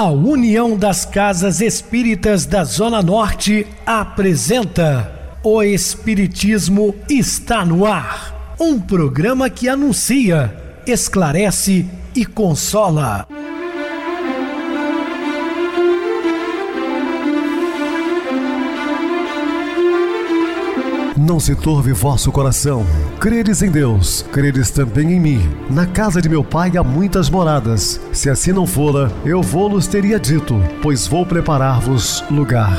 A União das Casas Espíritas da Zona Norte apresenta O Espiritismo está no ar. Um programa que anuncia, esclarece e consola. Não se turve vosso coração. Credes em Deus, credes também em mim. Na casa de meu pai há muitas moradas. Se assim não fora, eu vou-los teria dito, pois vou preparar-vos lugar.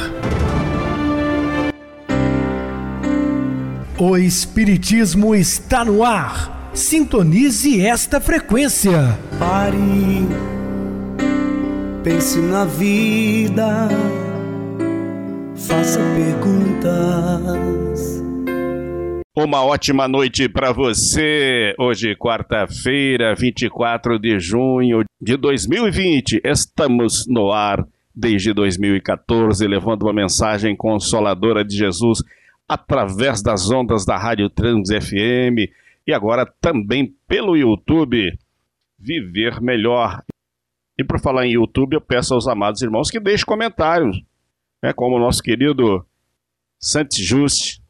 O Espiritismo está no ar. Sintonize esta frequência. Pare, pense na vida, faça perguntas. Uma ótima noite para você. Hoje, quarta-feira, 24 de junho de 2020. Estamos no ar desde 2014, levando uma mensagem consoladora de Jesus através das ondas da Rádio Trans FM e agora também pelo YouTube. Viver melhor. E por falar em YouTube, eu peço aos amados irmãos que deixem comentários, né, como o nosso querido Santos Juste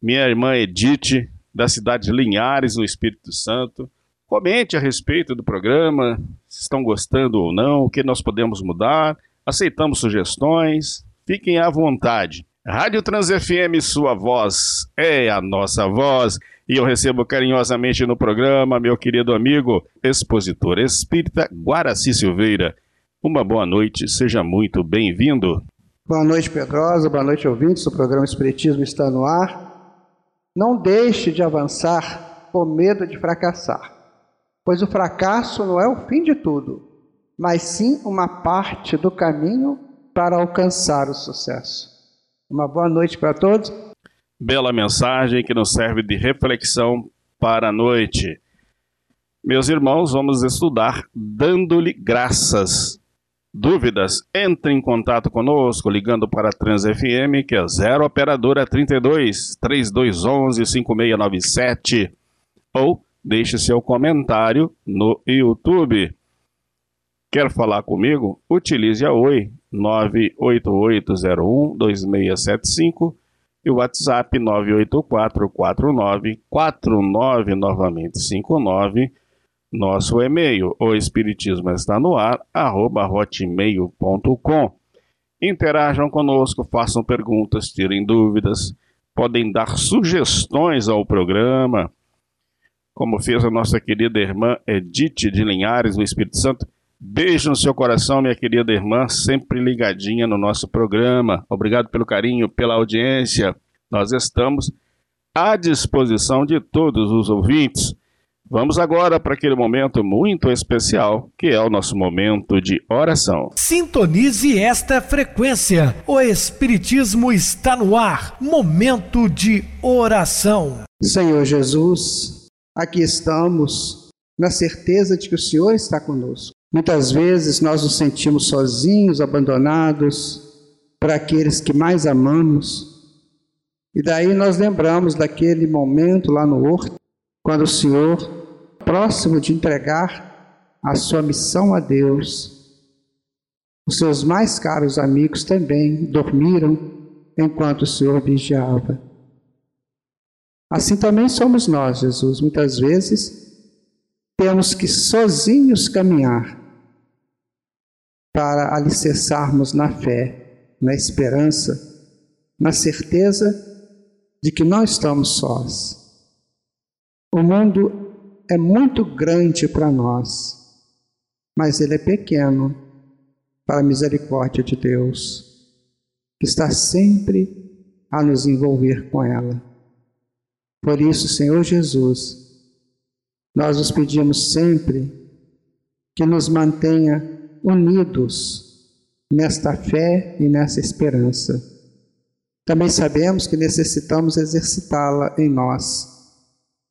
minha irmã Edith, da cidade de Linhares, no Espírito Santo. Comente a respeito do programa, se estão gostando ou não, o que nós podemos mudar. Aceitamos sugestões, fiquem à vontade. Rádio Trans FM, sua voz é a nossa voz. E eu recebo carinhosamente no programa meu querido amigo, expositor espírita Guaraci Silveira. Uma boa noite, seja muito bem-vindo. Boa noite, Pedrosa, boa noite, ouvintes. O programa Espiritismo está no ar. Não deixe de avançar por medo de fracassar, pois o fracasso não é o fim de tudo, mas sim uma parte do caminho para alcançar o sucesso. Uma boa noite para todos. Bela mensagem que nos serve de reflexão para a noite. Meus irmãos, vamos estudar dando-lhe graças Dúvidas? Entre em contato conosco ligando para a Trans FM, que é 0 operadora 32 3211 5697 ou deixe seu comentário no YouTube. Quer falar comigo? Utilize a Oi 98801 2675 e o WhatsApp 98449 49 novamente 59 nosso e-mail, o Espiritismo está no ar, hotmail.com. Interajam conosco, façam perguntas, tirem dúvidas, podem dar sugestões ao programa, como fez a nossa querida irmã Edith de Linhares, no Espírito Santo. Beijo no seu coração, minha querida irmã, sempre ligadinha no nosso programa. Obrigado pelo carinho, pela audiência. Nós estamos à disposição de todos os ouvintes. Vamos agora para aquele momento muito especial, que é o nosso momento de oração. Sintonize esta frequência. O Espiritismo está no ar. Momento de oração. Senhor Jesus, aqui estamos na certeza de que o Senhor está conosco. Muitas vezes nós nos sentimos sozinhos, abandonados para aqueles que mais amamos. E daí nós lembramos daquele momento lá no horto, quando o Senhor próximo de entregar a sua missão a Deus, os seus mais caros amigos também dormiram enquanto o Senhor vigiava. Assim também somos nós, Jesus. Muitas vezes temos que sozinhos caminhar para alicerçarmos na fé, na esperança, na certeza de que não estamos sós. O mundo é muito grande para nós, mas ele é pequeno para a misericórdia de Deus, que está sempre a nos envolver com ela. Por isso, Senhor Jesus, nós os pedimos sempre que nos mantenha unidos nesta fé e nessa esperança. Também sabemos que necessitamos exercitá-la em nós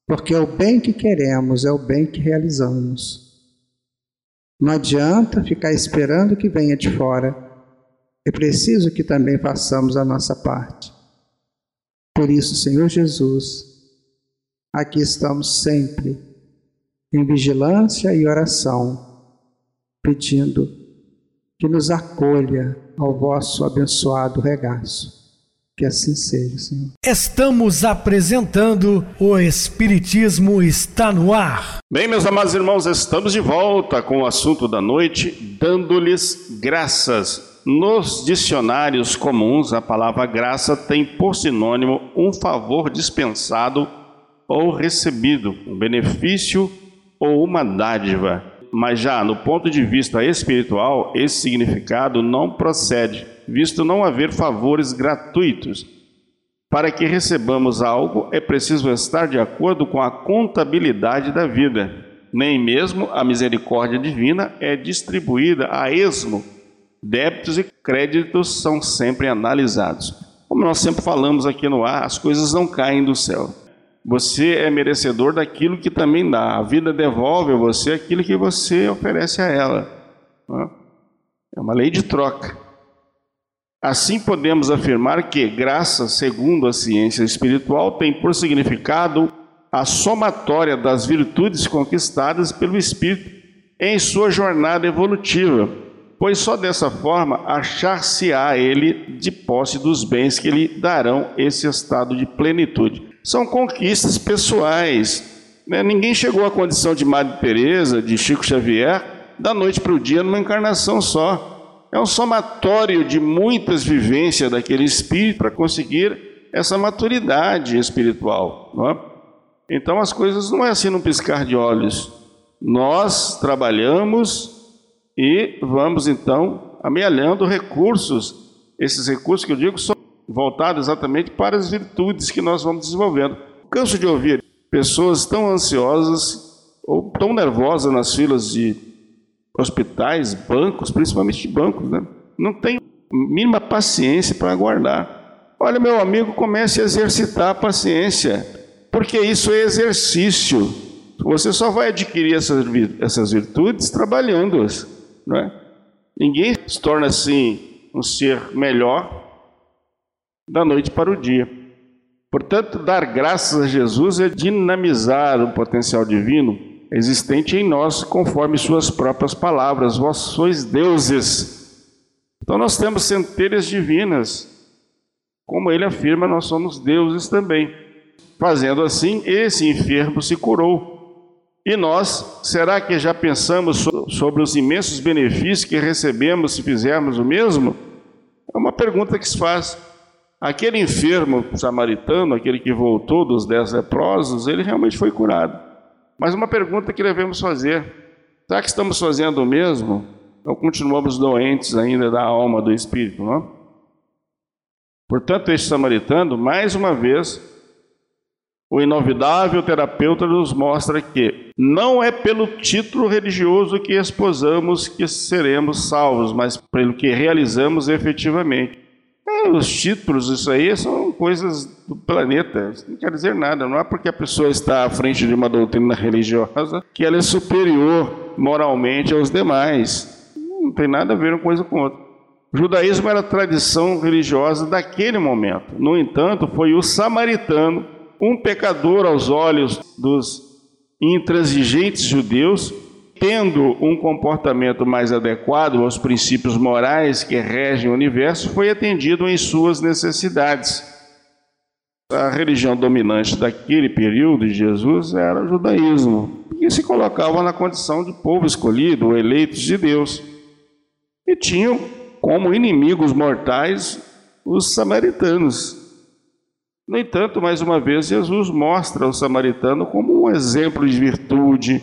porque é o bem que queremos, é o bem que realizamos. Não adianta ficar esperando que venha de fora. É preciso que também façamos a nossa parte. Por isso, Senhor Jesus, aqui estamos sempre em vigilância e oração, pedindo que nos acolha ao vosso abençoado regaço. Que assim seja, Senhor. Estamos apresentando o Espiritismo está no ar. Bem, meus amados irmãos, estamos de volta com o assunto da noite, dando-lhes graças. Nos dicionários comuns, a palavra graça tem por sinônimo um favor dispensado ou recebido, um benefício ou uma dádiva. Mas já no ponto de vista espiritual, esse significado não procede visto não haver favores gratuitos. Para que recebamos algo, é preciso estar de acordo com a contabilidade da vida. Nem mesmo a misericórdia divina é distribuída a esmo. Débitos e créditos são sempre analisados. Como nós sempre falamos aqui no ar, as coisas não caem do céu. Você é merecedor daquilo que também dá. A vida devolve a você aquilo que você oferece a ela. É uma lei de troca. Assim podemos afirmar que graça, segundo a ciência espiritual, tem por significado a somatória das virtudes conquistadas pelo espírito em sua jornada evolutiva, pois só dessa forma achar-se-á ele de posse dos bens que lhe darão esse estado de plenitude. São conquistas pessoais. Né? Ninguém chegou à condição de Madre Teresa, de Chico Xavier, da noite para o dia numa encarnação só é um somatório de muitas vivências daquele espírito para conseguir essa maturidade espiritual. É? Então as coisas não é assim num piscar de olhos. Nós trabalhamos e vamos então amealhando recursos. Esses recursos que eu digo são voltados exatamente para as virtudes que nós vamos desenvolvendo. Canso de ouvir pessoas tão ansiosas ou tão nervosas nas filas de hospitais, bancos, principalmente bancos, né? não tem mínima paciência para aguardar. Olha, meu amigo, comece a exercitar a paciência, porque isso é exercício. Você só vai adquirir essas, essas virtudes trabalhando-as. Não é? Ninguém se torna assim um ser melhor da noite para o dia. Portanto, dar graças a Jesus é dinamizar o potencial divino existente em nós, conforme suas próprias palavras. Vós sois deuses. Então nós temos centelhas divinas. Como ele afirma, nós somos deuses também. Fazendo assim, esse enfermo se curou. E nós, será que já pensamos sobre os imensos benefícios que recebemos se fizermos o mesmo? É uma pergunta que se faz. Aquele enfermo samaritano, aquele que voltou dos dez leprosos, ele realmente foi curado. Mas uma pergunta que devemos fazer: será que estamos fazendo o mesmo? Ou continuamos doentes ainda da alma, do espírito? Não? Portanto, este samaritano, mais uma vez, o inovidável terapeuta nos mostra que não é pelo título religioso que esposamos que seremos salvos, mas pelo que realizamos efetivamente. É, os títulos, isso aí, são coisas do planeta. Isso não quer dizer nada. Não é porque a pessoa está à frente de uma doutrina religiosa que ela é superior moralmente aos demais. Não tem nada a ver uma coisa com outra. O judaísmo era a tradição religiosa daquele momento. No entanto, foi o samaritano, um pecador aos olhos dos intransigentes judeus, tendo um comportamento mais adequado aos princípios morais que regem o universo, foi atendido em suas necessidades. A religião dominante daquele período de Jesus era o judaísmo, que se colocava na condição de povo escolhido, eleitos de Deus, e tinham como inimigos mortais os samaritanos. No entanto, mais uma vez, Jesus mostra o samaritano como um exemplo de virtude,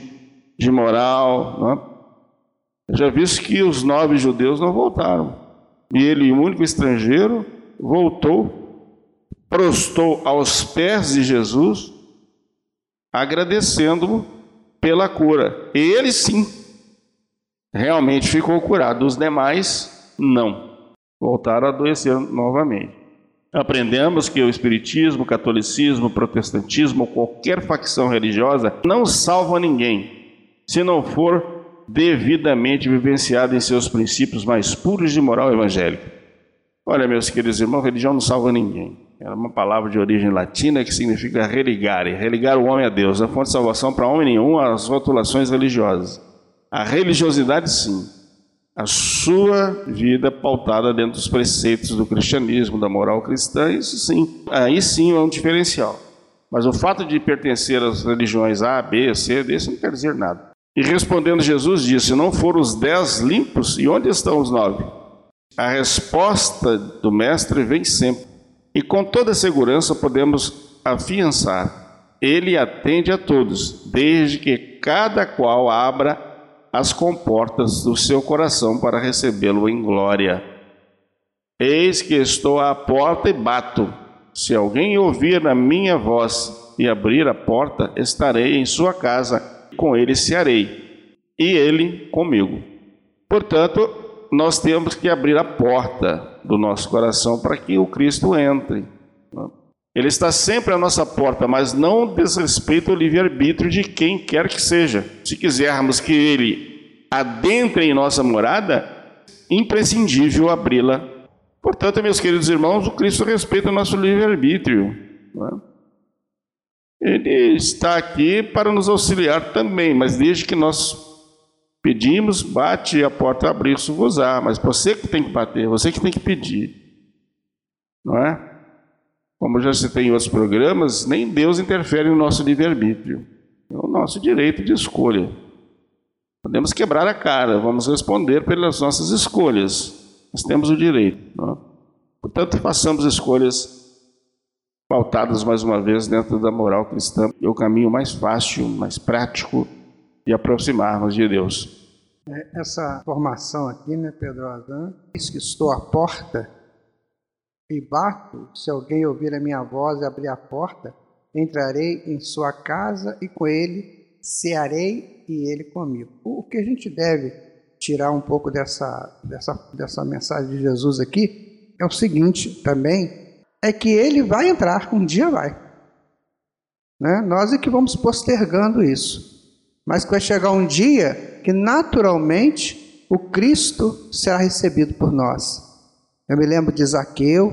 de moral. Não? Já visto que os nove judeus não voltaram. E ele, o único estrangeiro, voltou, prostou aos pés de Jesus, agradecendo-o pela cura. Ele sim, realmente ficou curado. Os demais, não. Voltaram a adoecer novamente. Aprendemos que o Espiritismo, o Catolicismo, o Protestantismo, qualquer facção religiosa, não salva ninguém se não for devidamente vivenciado em seus princípios mais puros de moral evangélica. Olha, meus queridos irmãos, religião não salva ninguém. É uma palavra de origem latina que significa religare, religar o homem a Deus. A fonte de salvação para homem nenhum as rotulações religiosas. A religiosidade, sim. a sua vida pautada dentro dos preceitos do cristianismo, da moral cristã, isso sim, aí sim é um diferencial. Mas o fato de pertencer às religiões A, B, C, D, isso não quer dizer nada. E respondendo, Jesus disse: Não foram os dez limpos, e onde estão os nove? A resposta do Mestre vem sempre. E com toda segurança podemos afiançar: Ele atende a todos, desde que cada qual abra as comportas do seu coração para recebê-lo em glória. Eis que estou à porta e bato. Se alguém ouvir a minha voz e abrir a porta, estarei em sua casa, com ele cearei, e ele comigo. Portanto, nós temos que abrir a porta do nosso coração para que o Cristo entre. Ele está sempre à nossa porta, mas não desrespeita o livre-arbítrio de quem quer que seja. Se quisermos que ele adentre em nossa morada, imprescindível abri-la. Portanto, meus queridos irmãos, o Cristo respeita o nosso livre-arbítrio. É? Ele está aqui para nos auxiliar também, mas desde que nós pedimos, bate a porta abrir-se-vos-á. Mas você que tem que bater, você que tem que pedir. Não é? Como já citei em outros programas, nem Deus interfere no nosso livre-arbítrio. É o nosso direito de escolha. Podemos quebrar a cara, vamos responder pelas nossas escolhas. Nós temos o direito. É? Portanto, façamos escolhas pautadas mais uma vez dentro da moral cristã. É o caminho mais fácil, mais prático de aproximarmos de Deus. É, essa formação aqui, né, Pedro Adão? Diz que estou à porta e bato, se alguém ouvir a minha voz e abrir a porta, entrarei em sua casa e com ele cearei e ele comigo. O que a gente deve tirar um pouco dessa, dessa, dessa mensagem de Jesus aqui é o seguinte também, é que ele vai entrar, um dia vai. Né? Nós é que vamos postergando isso. Mas que vai chegar um dia que naturalmente o Cristo será recebido por nós. Eu me lembro de Zaqueu,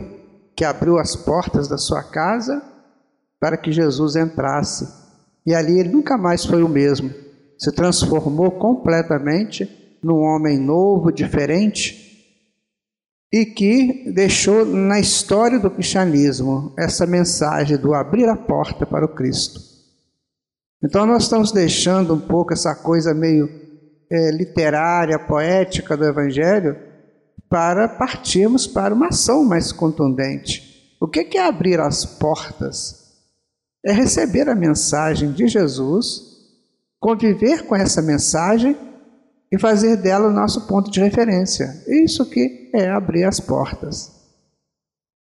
que abriu as portas da sua casa para que Jesus entrasse. E ali ele nunca mais foi o mesmo. Se transformou completamente num homem novo, diferente, e que deixou na história do cristianismo essa mensagem do abrir a porta para o Cristo. Então nós estamos deixando um pouco essa coisa meio é, literária, poética do Evangelho para partirmos para uma ação mais contundente. O que é abrir as portas? É receber a mensagem de Jesus, conviver com essa mensagem e fazer dela o nosso ponto de referência. Isso que é abrir as portas.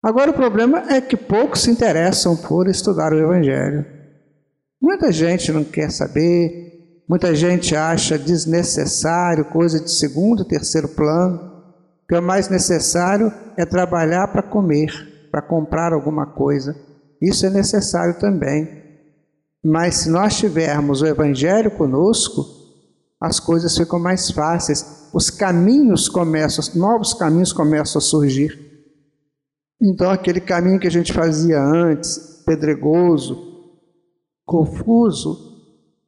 Agora o problema é que poucos se interessam por estudar o Evangelho. Muita gente não quer saber, muita gente acha desnecessário, coisa de segundo, terceiro plano que o mais necessário é trabalhar para comer, para comprar alguma coisa. Isso é necessário também. Mas se nós tivermos o Evangelho conosco, as coisas ficam mais fáceis, os caminhos começam, os novos caminhos começam a surgir. Então, aquele caminho que a gente fazia antes, pedregoso, confuso,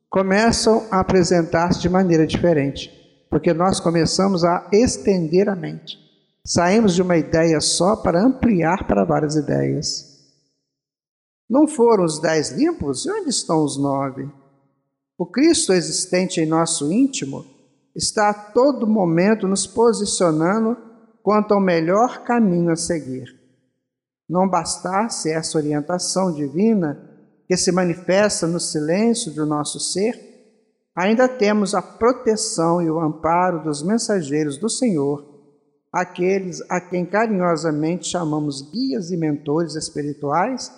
começam a apresentar-se de maneira diferente porque nós começamos a estender a mente. Saímos de uma ideia só para ampliar para várias ideias. Não foram os dez limpos? E onde estão os nove? O Cristo existente em nosso íntimo está a todo momento nos posicionando quanto ao melhor caminho a seguir. Não bastasse essa orientação divina que se manifesta no silêncio do nosso ser, ainda temos a proteção e o amparo dos mensageiros do Senhor, aqueles a quem carinhosamente chamamos guias e mentores espirituais,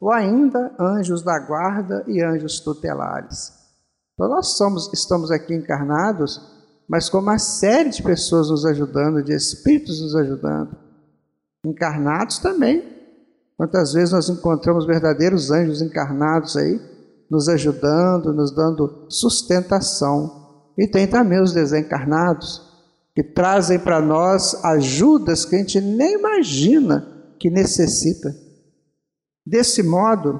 ou ainda anjos da guarda e anjos tutelares. Então nós somos, estamos aqui encarnados, mas com uma série de pessoas nos ajudando, de espíritos nos ajudando. Encarnados também. Quantas vezes nós encontramos verdadeiros anjos encarnados aí, nos ajudando, nos dando sustentação. E tem também os desencarnados, que trazem para nós ajudas que a gente nem imagina que necessita. Desse modo,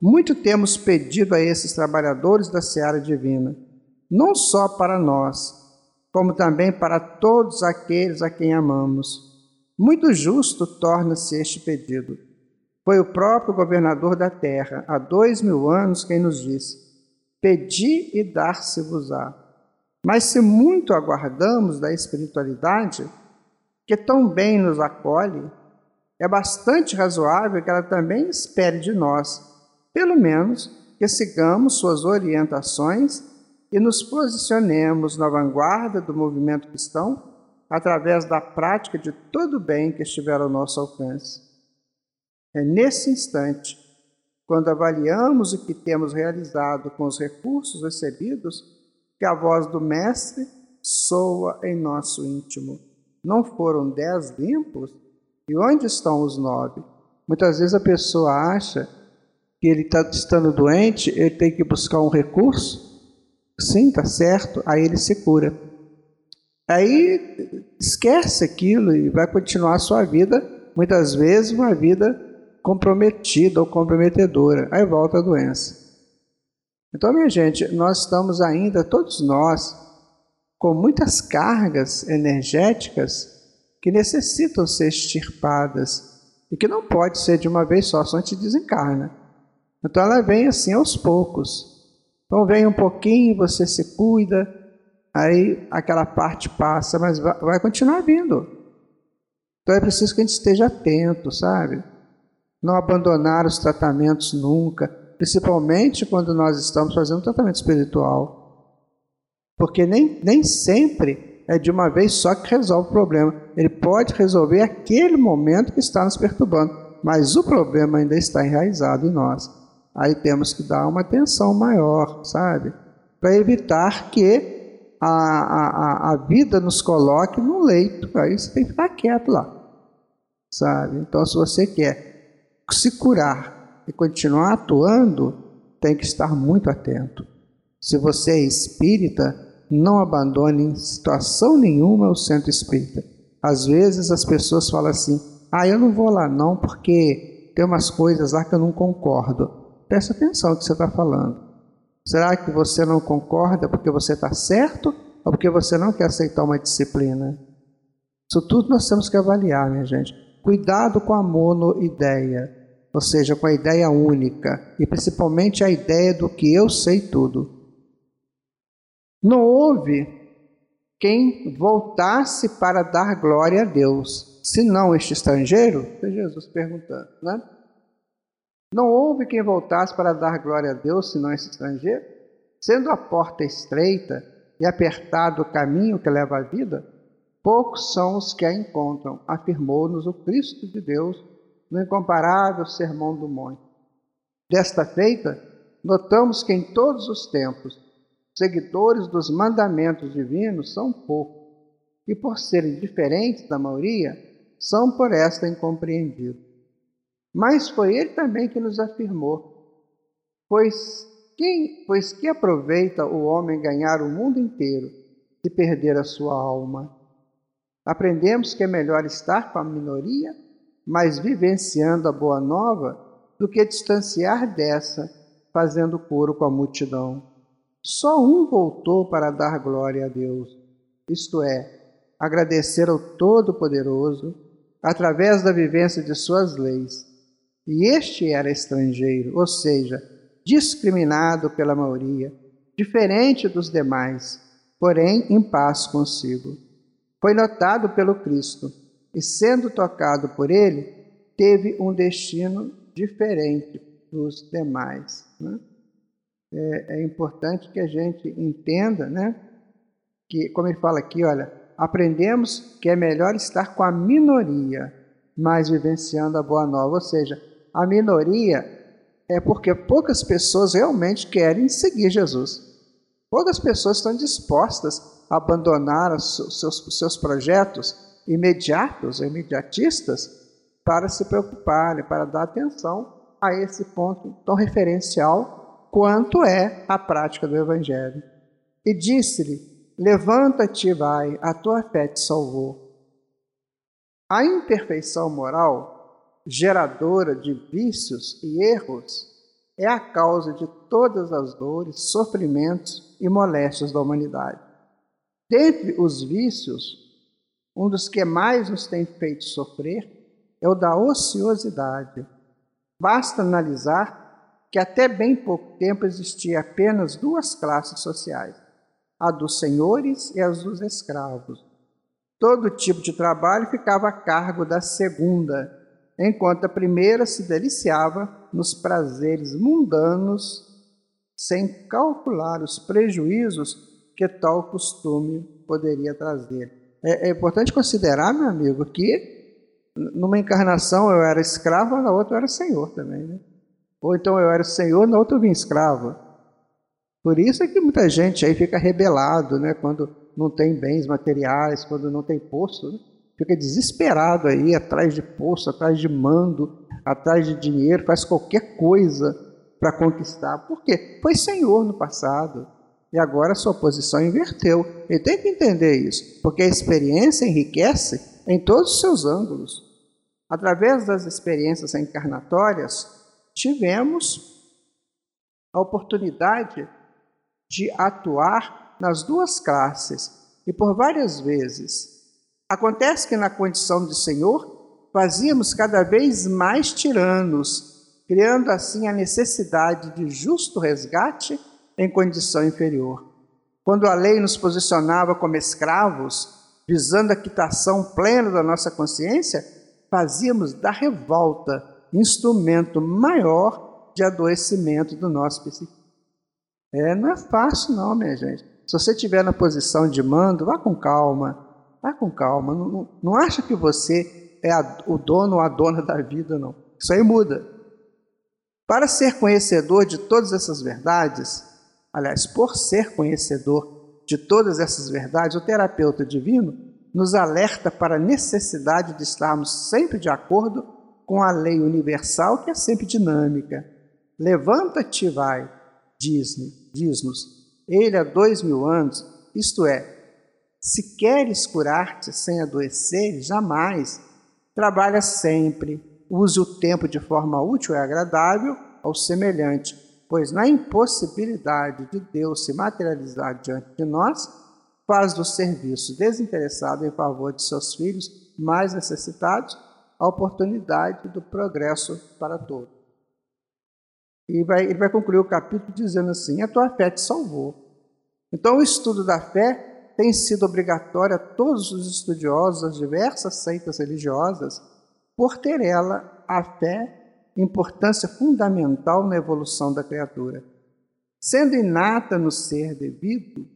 muito temos pedido a esses trabalhadores da seara divina, não só para nós, como também para todos aqueles a quem amamos. Muito justo torna-se este pedido. Foi o próprio governador da terra, há dois mil anos, quem nos disse: Pedi e dar-se-vos-á. Mas se muito aguardamos da espiritualidade, que tão bem nos acolhe, é bastante razoável que ela também espere de nós, pelo menos que sigamos suas orientações e nos posicionemos na vanguarda do movimento cristão através da prática de todo o bem que estiver ao nosso alcance. É nesse instante, quando avaliamos o que temos realizado com os recursos recebidos, que a voz do Mestre soa em nosso íntimo. Não foram dez limpos? E onde estão os nove? Muitas vezes a pessoa acha que ele está estando doente, ele tem que buscar um recurso. Sim, está certo. Aí ele se cura. Aí esquece aquilo e vai continuar a sua vida, muitas vezes uma vida comprometida ou comprometedora. Aí volta a doença. Então, minha gente, nós estamos ainda, todos nós, com muitas cargas energéticas que necessitam ser extirpadas e que não pode ser de uma vez só, só gente desencarna. Então ela vem assim aos poucos. Então vem um pouquinho, você se cuida, aí aquela parte passa, mas vai continuar vindo. Então é preciso que a gente esteja atento, sabe? Não abandonar os tratamentos nunca, principalmente quando nós estamos fazendo um tratamento espiritual. Porque nem, nem sempre é de uma vez só que resolve o problema. Ele pode resolver aquele momento que está nos perturbando, mas o problema ainda está enraizado em nós. Aí temos que dar uma atenção maior, sabe? Para evitar que a, a, a vida nos coloque no leito. Aí você tem que ficar quieto lá. Sabe? Então, se você quer se curar e continuar atuando, tem que estar muito atento. Se você é espírita, não abandone em situação nenhuma o centro espírita. Às vezes as pessoas falam assim: ah, eu não vou lá não porque tem umas coisas lá que eu não concordo. Presta atenção no que você está falando. Será que você não concorda porque você está certo ou porque você não quer aceitar uma disciplina? Isso tudo nós temos que avaliar, minha gente. Cuidado com a monoideia, ou seja, com a ideia única, e principalmente a ideia do que eu sei tudo. Não houve quem voltasse para dar glória a Deus, senão este estrangeiro? Jesus perguntando, né? Não houve quem voltasse para dar glória a Deus, senão esse estrangeiro? Sendo a porta estreita e apertado o caminho que leva à vida, poucos são os que a encontram, afirmou-nos o Cristo de Deus no incomparável Sermão do Monte. Desta feita, notamos que em todos os tempos, seguidores dos mandamentos divinos são poucos, e por serem diferentes da maioria, são por esta incompreendidos. Mas foi ele também que nos afirmou: Pois quem, pois que aproveita o homem ganhar o mundo inteiro e perder a sua alma? Aprendemos que é melhor estar com a minoria, mas vivenciando a boa nova, do que distanciar dessa, fazendo coro com a multidão. Só um voltou para dar glória a Deus, isto é, agradecer ao Todo-Poderoso através da vivência de suas leis e este era estrangeiro, ou seja, discriminado pela maioria, diferente dos demais, porém em paz consigo. Foi notado pelo Cristo e, sendo tocado por ele, teve um destino diferente dos demais. Né? É, é, importante que a gente entenda, né? Que, como ele fala aqui, olha, aprendemos que é melhor estar com a minoria, mas vivenciando a boa nova, ou seja, a minoria é porque poucas pessoas realmente querem seguir Jesus. Poucas pessoas estão dispostas a abandonar os seus, seus projetos imediatos, imediatistas, para se preocuparem, para dar atenção a esse ponto tão referencial quanto é a prática do Evangelho. E disse-lhe: Levanta-te e vai, a tua fé te salvou. A imperfeição moral geradora de vícios e erros, é a causa de todas as dores, sofrimentos e moléstias da humanidade. Dentre os vícios, um dos que mais nos tem feito sofrer é o da ociosidade. Basta analisar que até bem pouco tempo existia apenas duas classes sociais, a dos senhores e a dos escravos. Todo tipo de trabalho ficava a cargo da segunda, enquanto a primeira se deliciava nos prazeres mundanos, sem calcular os prejuízos que tal costume poderia trazer. É, é, importante considerar, meu amigo, que numa encarnação eu era escravo, na outra eu era senhor também. Né? Ou então eu era senhor, na outra eu vim escravo. Por isso é que muita gente aí fica rebelado, né? quando não tem bens materiais, quando não tem posto. Né? Fica desesperado aí, atrás de posto, atrás de mando, atrás de dinheiro, faz qualquer coisa para conquistar. Por quê? Foi senhor no passado. E agora sua posição inverteu. Ele tem que entender isso, porque a experiência enriquece em todos os seus ângulos. Através das experiências encarnatórias, tivemos a oportunidade de atuar nas duas classes e por várias vezes. Acontece que na condição de Senhor, fazíamos cada vez mais tiranos, criando assim a necessidade de justo resgate em condição inferior. Quando a lei nos posicionava como escravos, visando a quitação plena da nossa consciência, fazíamos da revolta instrumento maior de adoecimento do nosso psique. É, não é fácil não, minha gente. Se você estiver na posição de mando, vá com calma, vá com calma. Não, não, não acha que você é a, o dono ou a dona da vida, não. Isso aí muda. Para ser conhecedor de todas essas verdades, aliás, por ser conhecedor de todas essas verdades, o terapeuta divino nos alerta para a necessidade de estarmos sempre de acordo com a lei universal que é sempre dinâmica. Levanta-te vai, diz-nos. Diz ele há dois mil anos, isto é, se queres curar-te sem adoecer, jamais. Trabalha sempre, use o tempo de forma útil e agradável ao semelhante, pois na impossibilidade de Deus se materializar diante de nós, faz do serviço desinteressado em favor de seus filhos mais necessitados a oportunidade do progresso para todos. E vai, ele vai concluir o capítulo dizendo assim: A tua fé te salvou. Então, o estudo da fé tem sido obrigatório a todos os estudiosos das diversas seitas religiosas, por ter ela a fé importância fundamental na evolução da criatura. Sendo inata no ser devido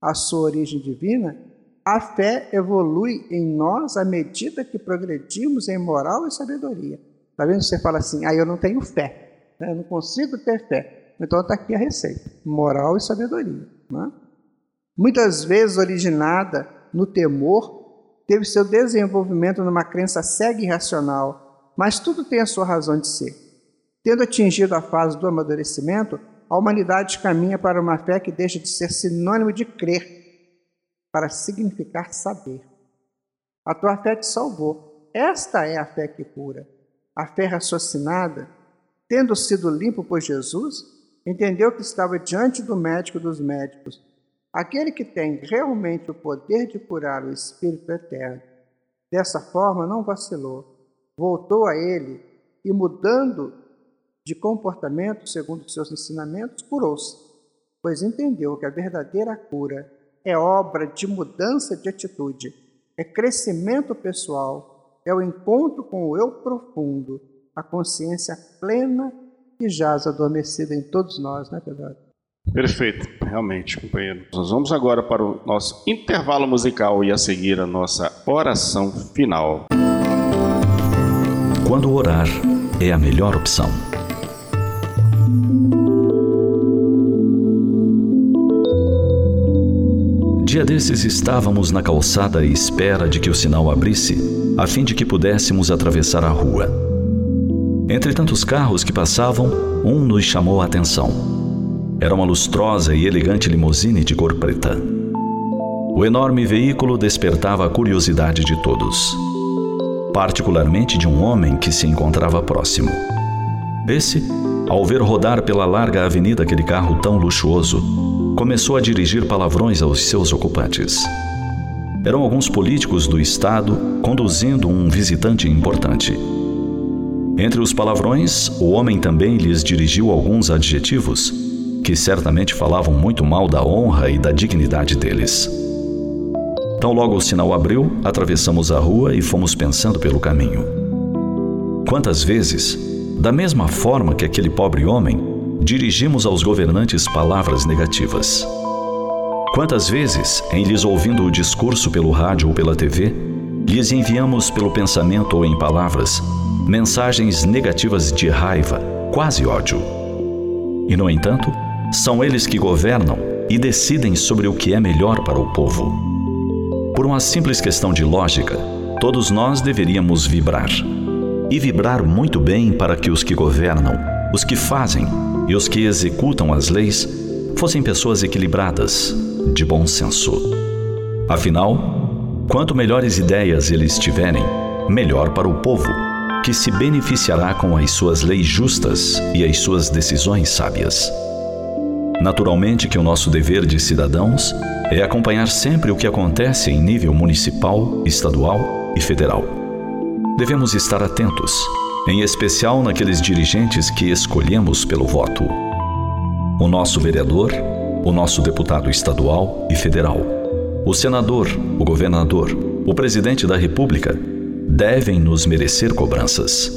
à sua origem divina, a fé evolui em nós à medida que progredimos em moral e sabedoria. Está vendo? Você fala assim, ah, eu não tenho fé, né? eu não consigo ter fé. Então está aqui a receita: moral e sabedoria. Né? Muitas vezes originada no temor, teve seu desenvolvimento numa crença cega e irracional mas tudo tem a sua razão de ser. Tendo atingido a fase do amadurecimento, a humanidade caminha para uma fé que deixa de ser sinônimo de crer, para significar saber. A tua fé te salvou. Esta é a fé que cura. A fé raciocinada, tendo sido limpo por Jesus, entendeu que estava diante do médico dos médicos, aquele que tem realmente o poder de curar o espírito eterno. Dessa forma, não vacilou voltou a ele e, mudando de comportamento segundo seus ensinamentos, curou-se, pois entendeu que a verdadeira cura é obra de mudança de atitude, é crescimento pessoal, é o encontro com o eu profundo, a consciência plena que jaz adormecida em todos nós, né, Pedro? Perfeito, realmente, companheiro. Nós vamos agora para o nosso intervalo musical e a seguir a nossa oração final quando orar é a melhor opção. Dia desses estávamos na calçada à espera de que o sinal abrisse, a fim de que pudéssemos atravessar a rua. Entre tantos carros que passavam, um nos chamou a atenção. Era uma lustrosa e elegante limusine de cor preta. O enorme veículo despertava a curiosidade de todos particularmente de um homem que se encontrava próximo. Esse, ao ver rodar pela larga avenida aquele carro tão luxuoso, começou a dirigir palavrões aos seus ocupantes. Eram alguns políticos do Estado conduzindo um visitante importante. Entre os palavrões, o homem também lhes dirigiu alguns adjetivos que certamente falavam muito mal da honra e da dignidade deles. Tão logo o sinal abriu, atravessamos a rua e fomos pensando pelo caminho. Quantas vezes, da mesma forma que aquele pobre homem, dirigimos aos governantes palavras negativas? Quantas vezes, em lhes ouvindo o discurso pelo rádio ou pela TV, lhes enviamos pelo pensamento ou em palavras mensagens negativas de raiva, quase ódio? E, no entanto, são eles que governam e decidem sobre o que é melhor para o povo. Por uma simples questão de lógica, todos nós deveríamos vibrar. E vibrar muito bem para que os que governam, os que fazem e os que executam as leis fossem pessoas equilibradas, de bom senso. Afinal, quanto melhores ideias eles tiverem, melhor para o povo, que se beneficiará com as suas leis justas e as suas decisões sábias. Naturalmente que o nosso dever de cidadãos é acompanhar sempre o que acontece em nível municipal, estadual e federal. Devemos estar atentos, em especial naqueles dirigentes que escolhemos pelo voto. O nosso vereador, o nosso deputado estadual e federal, o senador, o governador, o presidente da República devem nos merecer cobranças.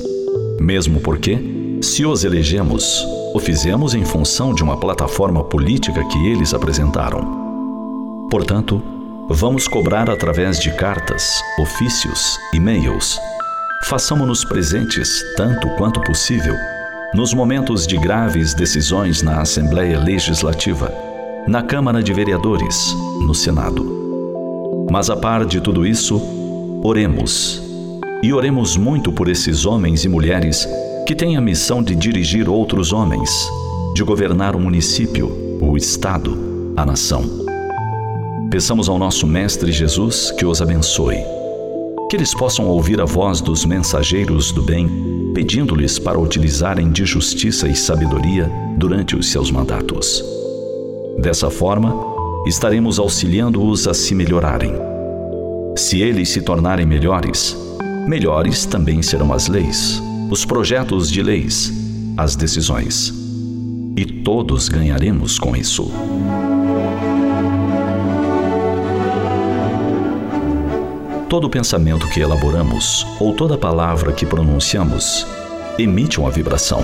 Mesmo porque, se os elegemos, o fizemos em função de uma plataforma política que eles apresentaram. Portanto, vamos cobrar através de cartas, ofícios, e-mails. Façamos-nos presentes tanto quanto possível nos momentos de graves decisões na Assembleia Legislativa, na Câmara de Vereadores, no Senado. Mas a par de tudo isso, oremos. E oremos muito por esses homens e mulheres que tem a missão de dirigir outros homens, de governar o município, o Estado, a nação. Peçamos ao nosso Mestre Jesus que os abençoe, que eles possam ouvir a voz dos mensageiros do bem, pedindo-lhes para utilizarem de justiça e sabedoria durante os seus mandatos. Dessa forma, estaremos auxiliando-os a se melhorarem. Se eles se tornarem melhores, melhores também serão as leis, os projetos de leis, as decisões. E todos ganharemos com isso. Todo pensamento que elaboramos ou toda palavra que pronunciamos emite uma vibração.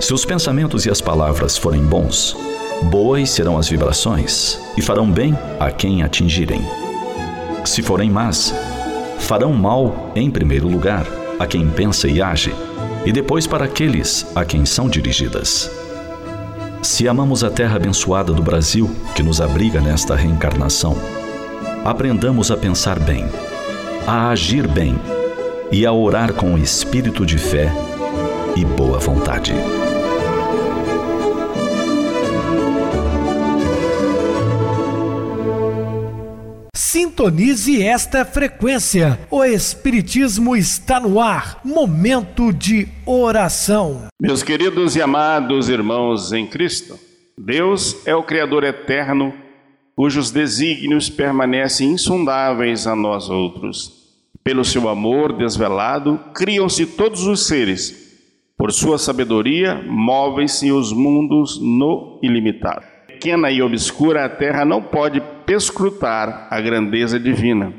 Se os pensamentos e as palavras forem bons, boas serão as vibrações e farão bem a quem atingirem. Se forem más, farão mal em primeiro lugar a quem pensa e age, e depois para aqueles a quem são dirigidas. Se amamos a terra abençoada do Brasil, que nos abriga nesta reencarnação, aprendamos a pensar bem, a agir bem e a orar com espírito de fé e boa vontade. Sintonize esta frequência. O Espiritismo está no ar. Momento de oração. Meus queridos e amados irmãos em Cristo, Deus é o Criador eterno, cujos desígnios permanecem insondáveis a nós outros. Pelo seu amor desvelado, criam-se todos os seres. Por sua sabedoria, movem-se os mundos no ilimitado pequena e obscura, a terra não pode perscrutar a grandeza divina.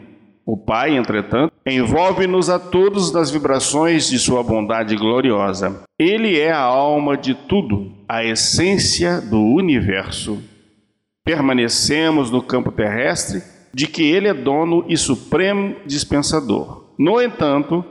O Pai, entretanto, envolve-nos a todos nas vibrações de sua bondade gloriosa. Ele é a alma de tudo, a essência do universo. Permanecemos no campo terrestre de que ele é dono e supremo dispensador. No entanto,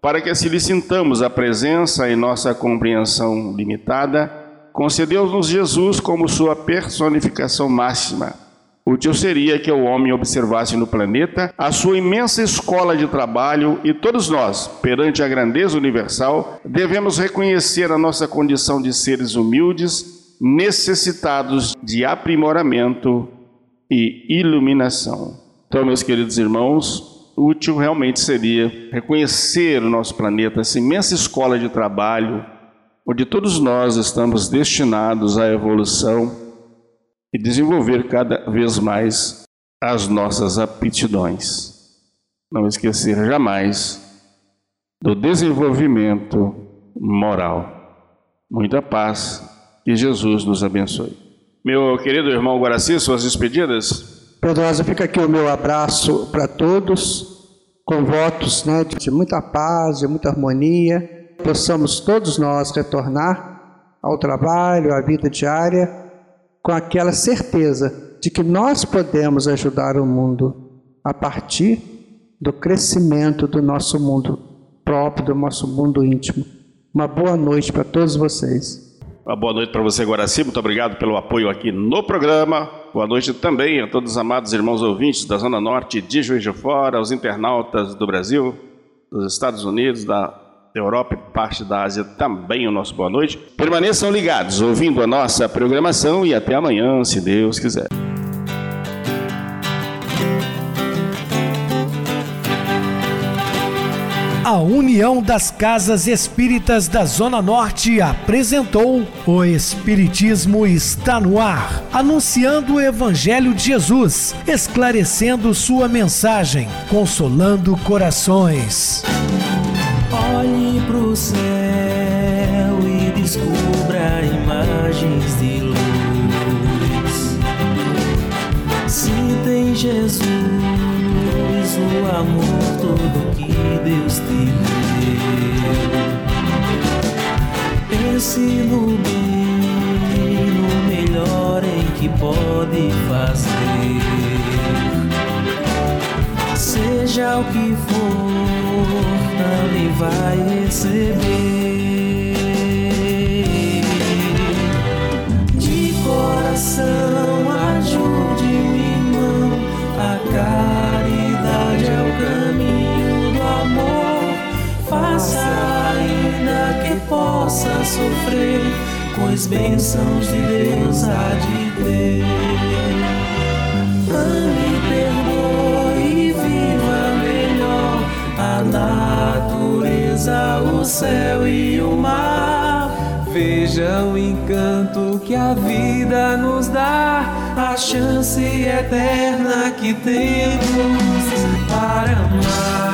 para que assim lhe sintamos a presença em nossa compreensão limitada, concedeu-nos Jesus como sua personificação máxima. Útil seria que o homem observasse no planeta a sua imensa escola de trabalho e todos nós, perante a grandeza universal, devemos reconhecer a nossa condição de seres humildes, necessitados de aprimoramento e iluminação. Então, meus queridos irmãos, útil realmente seria reconhecer o nosso planeta, essa imensa escola de trabalho, onde todos nós estamos destinados à evolução e desenvolver cada vez mais as nossas aptidões. Não esquecer jamais do desenvolvimento moral. Muita paz, que Jesus nos abençoe. Meu querido irmão Guaraci, suas despedidas? Pedrosa, fica aqui o meu abraço para todos, com votos né, de muita paz, de muita harmonia, possamos todos nós retornar ao trabalho, à vida diária, com aquela certeza de que nós podemos ajudar o mundo a partir do crescimento do nosso mundo próprio, do nosso mundo íntimo. Uma boa noite para todos vocês. Uma boa noite para você, Guaraci. Muito obrigado pelo apoio aqui no programa. Boa noite também a todos os amados irmãos ouvintes da Zona Norte de Juiz de Fora, aos internautas do Brasil, dos Estados Unidos, da Europa e parte da Ásia também o nosso boa noite. Permaneçam ligados, ouvindo a nossa programação e até amanhã, se Deus quiser. A União das Casas Espíritas da Zona Norte apresentou O Espiritismo está no ar, anunciando o Evangelho de Jesus, esclarecendo sua mensagem, consolando corações. Pro céu e descubra imagens de luz. Se tem Jesus, o amor todo que Deus te deu. Pense no bem, no melhor em que pode fazer. Seja o que for, também vai receber. De coração, ajude meu irmão. A caridade é o caminho do amor. Faça ainda que possa sofrer, pois bênçãos de Deus há de ter. Ame, perdoe e viva melhor a natureza, o céu e o mar. Veja o encanto que a vida nos dá, a chance eterna que temos para amar.